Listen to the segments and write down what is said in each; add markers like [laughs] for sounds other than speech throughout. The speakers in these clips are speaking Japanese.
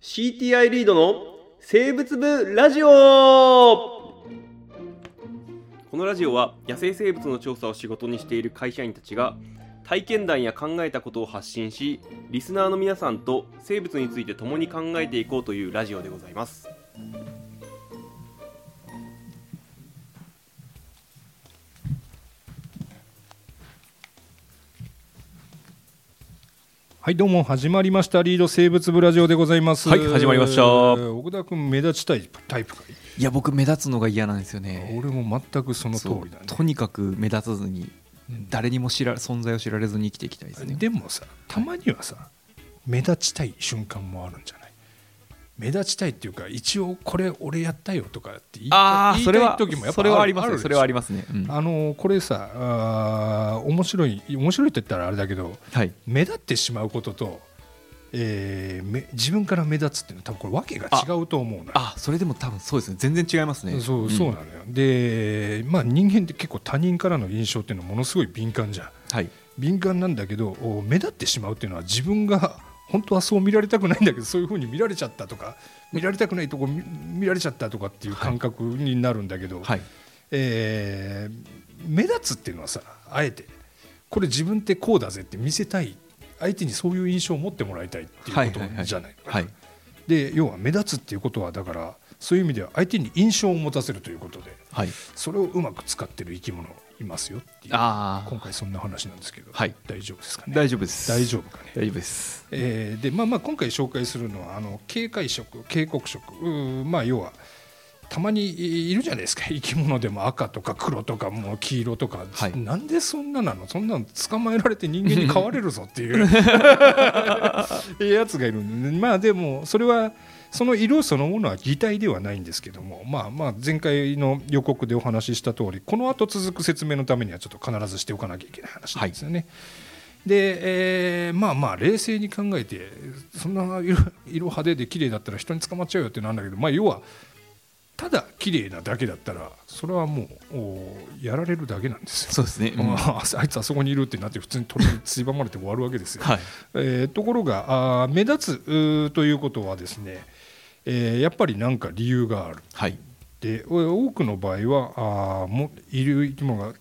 CTI リードの生物部ラジオ。このラジオは野生生物の調査を仕事にしている会社員たちが体験談や考えたことを発信しリスナーの皆さんと生物について共に考えていこうというラジオでございます。はいどうも始まりました。リード生物部ラジオでございます。はい始まりました。奥田君目立ちたいタイプかい？いや僕目立つのが嫌なんですよね。俺も全くその通りだね。とにかく目立たずに誰にも知ら存在を知られずに生きていきたいですね。でもさたまにはさ目立ちたい瞬間もあるんじゃない？目立ちたいっていうか一応これ俺やったよとかって言いたい時もやっぱそれはありますね。それはありますね、うん。あのこれさあー面白い面白いって言ったらあれだけどはい。目立ってしまうことと、えーめ自分から目立つっていうのは多分これ訳が違うと思うのよ。あそれでも多分そうですね。全然違いますね。そうそうなのよ、で、まあ、人間って結構他人からの印象っていうのはものすごい敏感じゃん。はい。敏感なんだけどお目立ってしまうっていうのは自分が本当はそう見られたくないんだけどそういうふうに見られちゃったとか見られたくないとこ見見られちゃったとかっていう感覚になるんだけど、はい。えー目立つっていうのはさあえてこれ自分ってこうだぜって見せたい相手にそういう印象を持ってもらいたいっていうことじゃないかな。はい。で要は目立つっていうことはだからそういう意味では相手に印象を持たせるということではい。それをうまく使ってる生き物いますよっていう今回そんな話なんですけど、はい。大丈夫ですかね？大丈夫です。大丈夫かね？大丈夫です。えーでまあまあ今回紹介するのはあの警戒色警告色まあ要はたまにいるじゃないですか。[laughs] 生き物でも赤とか黒とかもう黄色とか、はい。なんでそんななの？そんなの捕まえられて人間に飼われるぞっていう。[laughs] [laughs] やつがいるんでまあでもそれはその色そのものは擬態ではないんですけども、まあ、まあ前回の予告でお話しした通りこの後続く説明のためにはちょっと必ずしておかなきゃいけない話なんですよね。で、えーまあまあ冷静に考えてそんな色色派手で綺麗だったら人に捕まっちゃうよってなんだけど、まあ、要はただ綺麗なだけだったらそれはもうおやられるだけなんですよ。そうですね、うんまあ、あいつあそこにいるってなって普通に取り狭まれて終わるわけですよ。はいえーところがあー目立つということはですね、えーやっぱり何か理由がある。はいでお多くの場合はあーもいる生き物が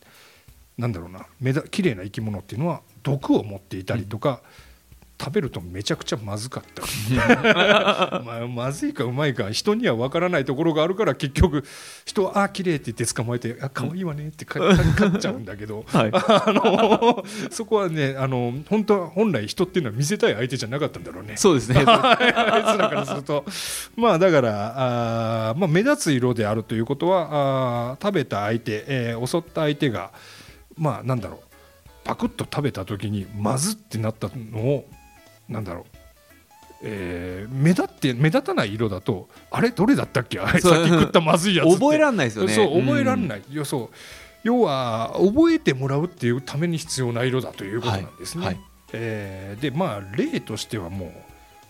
なんだろうな目だ綺麗な生き物っていうのは毒を持っていたりとか、食べるとめちゃくちゃまずかった。り [laughs] まあまずいかうまいか人には分からないところがあるから結局人は「あー綺麗って言って捕まえて「あ可愛いわね」ってか飼っちゃうんだけど、[laughs] はい。あのそこはねあの本当は本来人っていうのは見せたい相手じゃなかったんだろうね。そうですね。[laughs] あいつらからすると、まあだからあー、まあ、目立つ色であるということはあー食べた相手、えー襲った相手がまあなんだろう。パクッと食べた時にまずってなったのをなんだろう、えー目立って目立たない色だとあれ？どれだったっけ？[laughs] あれさっき食ったまずいやつ覚えらんないですよね。そう覚えらんい、ない、いやそう。要は覚えてもらうっていうために必要な色だということなんですね。はい。はい。えーでまあ例としてはもう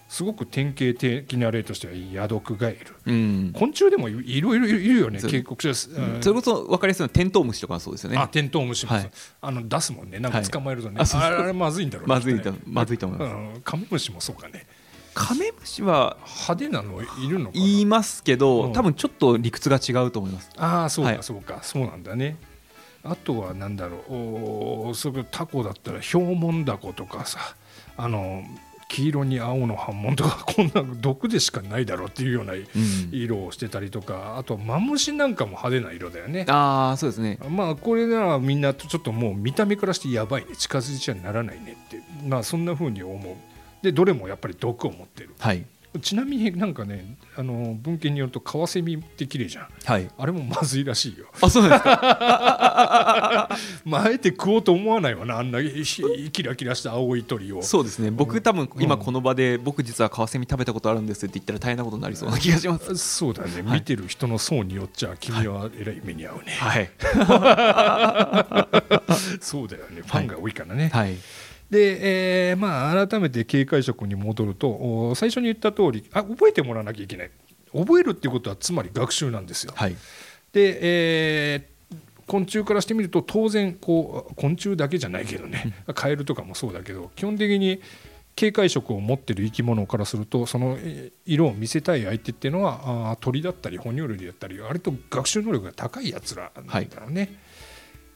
すごく典型的な例としてはヤドクガエルうん。昆虫でもいいろいろいるよね警告書。それこそ分かりやすいのはテントウムシとかはそうですよね。あテントウムシもはい。あの出すもんね。なんか捕まえるとね、はいあれまずいんだろうね。まずいとまずいと思います。うん。カメムシもそうかね。カメムシは派手なのいるのかな？言いますけど、うん。多分ちょっと理屈が違うと思います。ああそうか、はい。そうか。そうなんだね。あとはなんだろう。おーそれタコだったらヒョウモンダコとかさ。あの黄色に青の斑紋とかこんな毒でしかないだろうっていうようなうん。色をしてたりとかあとマムシなんかも派手な色だよね。ああそうですね。まあこれならみんなちょっともう見た目からしてやばいね。近づいちゃならないねってまあそんな風に思う。でどれもやっぱり毒を持ってる。はいちなみになんかねあの文献によるとカワセミって綺麗じゃん。はい。あれもまずいらしいよ。あそうなんですか？まああえて食おうと思わないわなあんなひキラキラした青い鳥を。そうですね。僕多分うん。今この場で僕実はカワセミ食べたことあるんですって言ったら大変なことになりそうな気がします。[laughs] そうだね、はい。見てる人の層によっちゃ君はえらい目に遭うね、はい。[laughs] そうだよね。ファンが多いからね、はいで、えーまあ、改めて警戒色に戻るとお最初に言った通りあ覚えてもらわなきゃいけない。覚えるっていうことはつまり学習なんですよ。はい。で、えー昆虫からしてみると当然こう昆虫だけじゃないけどね。[laughs] カエルとかもそうだけど基本的に警戒色を持ってる生き物からするとそのえー色を見せたい相手っていうのは鳥だったり哺乳類だったり割と学習能力が高いやつらなんだろうね。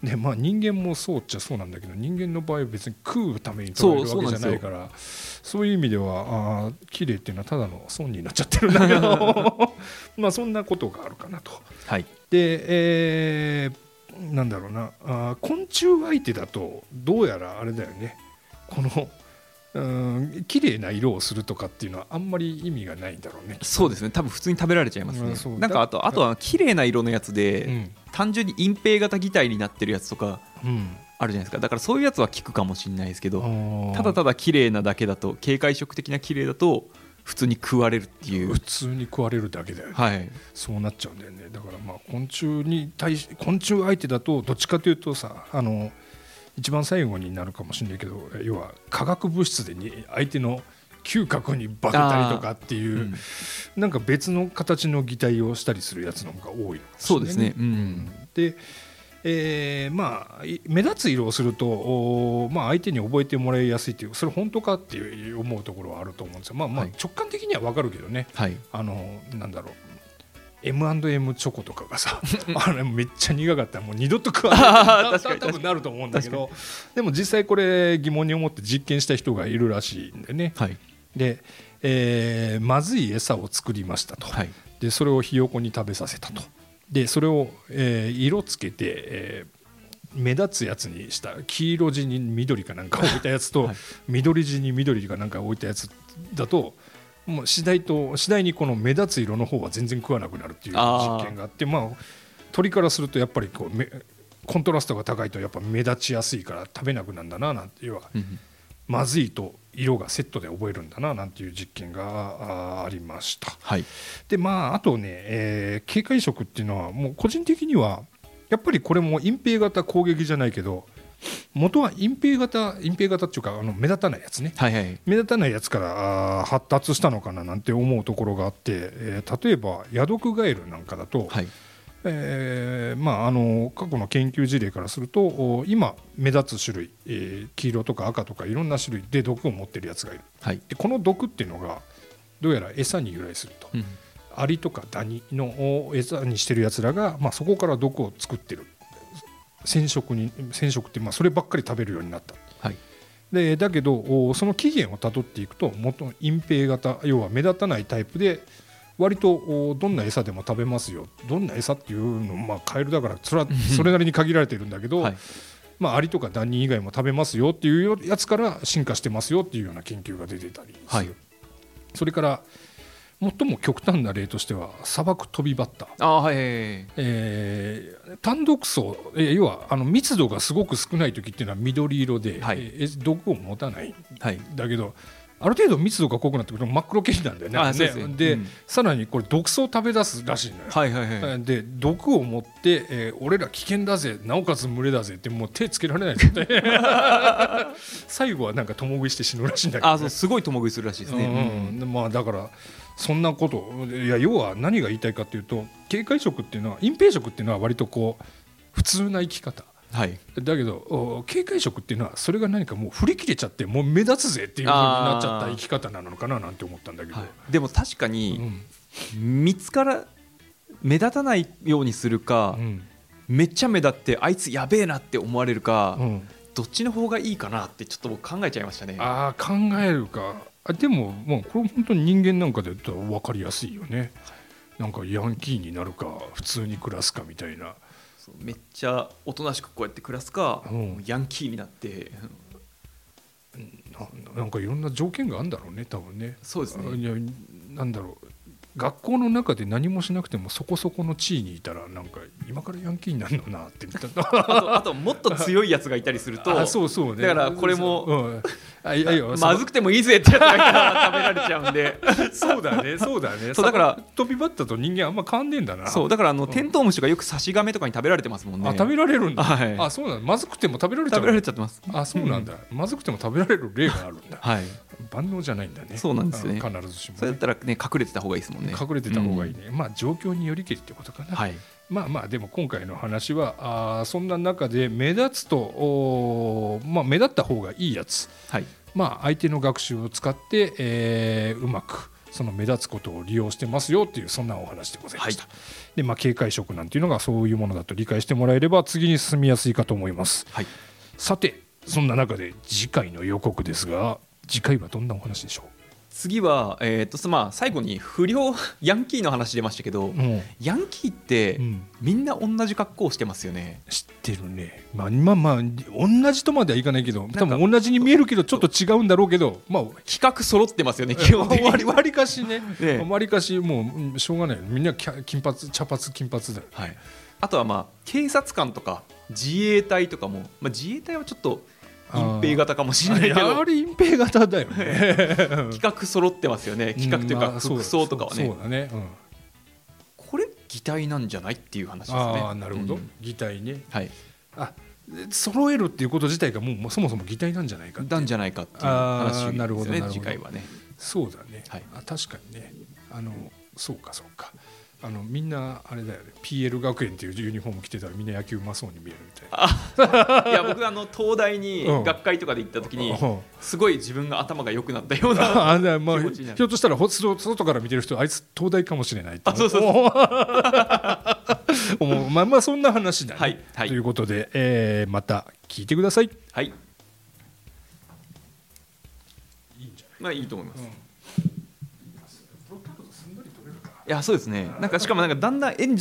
でまあ、人間もそうっちゃそうなんだけど人間の場合は別に食うために取られるわけじゃないからそういう意味ではあー綺麗っていうのはただの損になっちゃってるんだけど [laughs] まあそんなことがあるかなと。はい。で、えーなんだろうなあー昆虫相手だとどうやらあれだよね。このうん綺麗な色をするとかっていうのはあんまり意味がないんだろうね。そうですね。多分普通に食べられちゃいますね。う。んなんかあとだあとは綺麗な色のやつで、うん。単純に隠蔽型擬態になってるやつとかうん。あるじゃないですか。だからそういうやつは効くかもしれないですけどただただ綺麗なだけだと警戒色的な綺麗だと普通に食われるっていう。普通に食われるだけだよね。はい。そうなっちゃうんだよね。だからまあ昆虫に対し昆虫相手だとどっちかというとさあの一番最後になるかもしれないけど要は化学物質でに相手の嗅覚に化けたりとかっていう、うん。なんか別の形の擬態をしたりするやつの方が多いそうですね。うん。で、えーまあい目立つ色をすると、まあ、相手に覚えてもらいやすいっていうそれ本当かっていう思うところはあると思うんですよ。まあまあはい。直感的には分かるけどね、はい。あのなんだろう M&M チョコとかがさ [laughs] あれめっちゃ苦かった。らもう二度と食わない。多分なると思うんだけど。でも実際これ疑問に思って実験した人がいるらしいんでね。はい。で、えーまずい餌を作りましたと、はい。でそれをひよこに食べさせたと。でそれを、えー色つけて、えー目立つやつにした。黄色地に緑かなんか置いたやつと、はい。緑地に緑かなんか置いたやつだともう次第と次第にこの目立つ色の方は全然食わなくなるっていう実験があってまあ鳥からするとやっぱりこうめコントラストが高いとやっぱ目立ちやすいから食べなくなるんだななんて要はうんまずいと色がセットで覚えるんだななんていう実験があありました。はい。でまああとね、えー警戒色っていうのはもう個人的にはやっぱりこれも隠蔽型攻撃じゃないけど元は隠蔽型隠蔽型っていうかあの目立たないやつね。はいはい。目立たないやつから発達したのかななんて思うところがあって、えー例えばヤドクガエルなんかだと、はい。えーまあ、あの過去の研究事例からするとお今目立つ種類、えー黄色とか赤とかいろんな種類で毒を持ってるやつがいる。はい。でこの毒っていうのがどうやら餌に由来すると。うん。アリとかダニの餌にしてるやつらが、まあ、そこから毒を作ってる染色に染色って、まあ、そればっかり食べるようになった。はい。でだけどおその起源をたどっていくと元隠蔽型要は目立たないタイプで割とおどんな餌でも食べますよ。どんな餌っていうのまあカエルだからそれはそれなりに限られてるんだけど、はい。まあ、アリとかダニ以外も食べますよっていうやつから進化してますよっていうような研究が出てたりする、はい。それから最も極端な例としては砂漠飛びバッター、あーはいえー単独層えー要はあの密度がすごく少ない時っていうのは緑色で、はい。えー毒を持たない。んはい。だけどある程度密度が濃くなってくると真っ黒系なんだよね。あね。でうん。さらにこれ毒素を食べ出すらしいのよ。はいはいはい。えーで毒を持って、えー俺ら危険だぜなおかつ群れだぜってもう手つけられない状態 [laughs] 最後はなんか共食いして死ぬらしいんだけど、ね、あそうすごい共食いするらしいですね。うんうん。でまあだからそんなこといや要は何が言いたいかというと警戒色っていうのは隠蔽色っていうのは割とこう普通な生き方。はい。だけどお警戒色っていうのはそれが何かもう振り切れちゃってもう目立つぜっていう風になっちゃった生き方なのかななんて思ったんだけど、はい。でも確かうにん。見つから目立たないようにするかうん。めっちゃ目立ってあいつやべえなって思われるかうん。どっちの方がいいかなってちょっと僕考えちゃいましたね。ああ考えるかあでももうこれ本当に人間なんかで言ったら分かりやすいよね。なんかヤンキーになるか普通に暮らすかみたいな。そうめっちゃおとなしくこうやって暮らすか、うん。ヤンキーになって。ななんかいろんな条件があるんだろうね多分ね。そうですね。なんだろう学校の中で何もしなくてもそこそこの地位にいたらなんか今からヤンキーになるのなって言った [laughs] あとあともっと強いやつがいたりすると。あそうそうね。だからこれもうん、あいやいやまずくてもいいぜってやつがいたら食べられちゃうんで。そうだねそうだね。そうだから飛びバッタと人間あんま変わんねえんだな。そうだからあのテントウムシがよく刺し亀とかに食べられてますもんね。あ食べられるんだ、はい。あそうなんだまずくても食べられちゃう食べられちゃってます。あそうなんだ、まずくても食べられる例があるんだ。はい万能じゃないんだね。そうなんですよね。あ必ずしも、ね。それだったらね隠れてた方がいいですもんね。隠れてた方がいいね、まあ状況によりけりってことかな、はい。まあまあでも今回の話はあーそんな中で目立つとおーまあ目立った方がいいやつ。はい。まあ、相手の学習を使って、えーうまくその目立つことを利用してますよっていうそんなお話でございました、でまあ、警戒色なんていうのがそういうものだと理解してもらえれば次に進みやすいかと思います。はい。さてそんな中で次回の予告ですが次回はどんなお話でしょ次は、えーとまあ、最後に不良 [laughs] ヤンキーの話出ましたけど、う、もヤンキーって、う、うん、みんな同じ格好をしてますよね。知ってるね。まあまあまあ同じとまではいかないけど多か分同じに見えるけどちょっと違うんだろうけどまあ企画揃ってますよね基本的に。割りかしね。[laughs] ね割りかしもううんしょうがないみんな金髪茶髪金髪だよ。はい、あとはまあ警察官とか自衛隊とかも、まあ、自衛隊はちょっと隠蔽型かもしれないけど。やはり隠蔽型だよね。[laughs] 企画揃ってますよね。企画というか服装とかはね、そうだね、うん。これ擬態なんじゃないっていう話ですね。ああなるほど、うん。擬態ね。はい。あ揃えるっていうこと自体がもうそもそも擬態なんじゃないかなんじゃないかっていうあ話ーなるほですねどなるほど。次回はね。そうだね、はい。あ確かにね。あのそうかそうかあのみんなあれだよね。PL 学園っていうユニフォーム着てたらみんな野球うまそうに見えるみたいな。いや僕あの東大にうん。学会とかで行った時にうん。すごい自分が頭が良くなったようなまあひょっとしたらほ外外から見てる人あいつ東大かもしれないってあそうそう [laughs] う。まあまあそんな話だね、はいはい。ということで、えーまた聞いてください。はい。いいんじゃない？まあいいと思います、うんプロポーズすんなり取れるかいやそうですね。なんかしかもなんかだんだんエンジン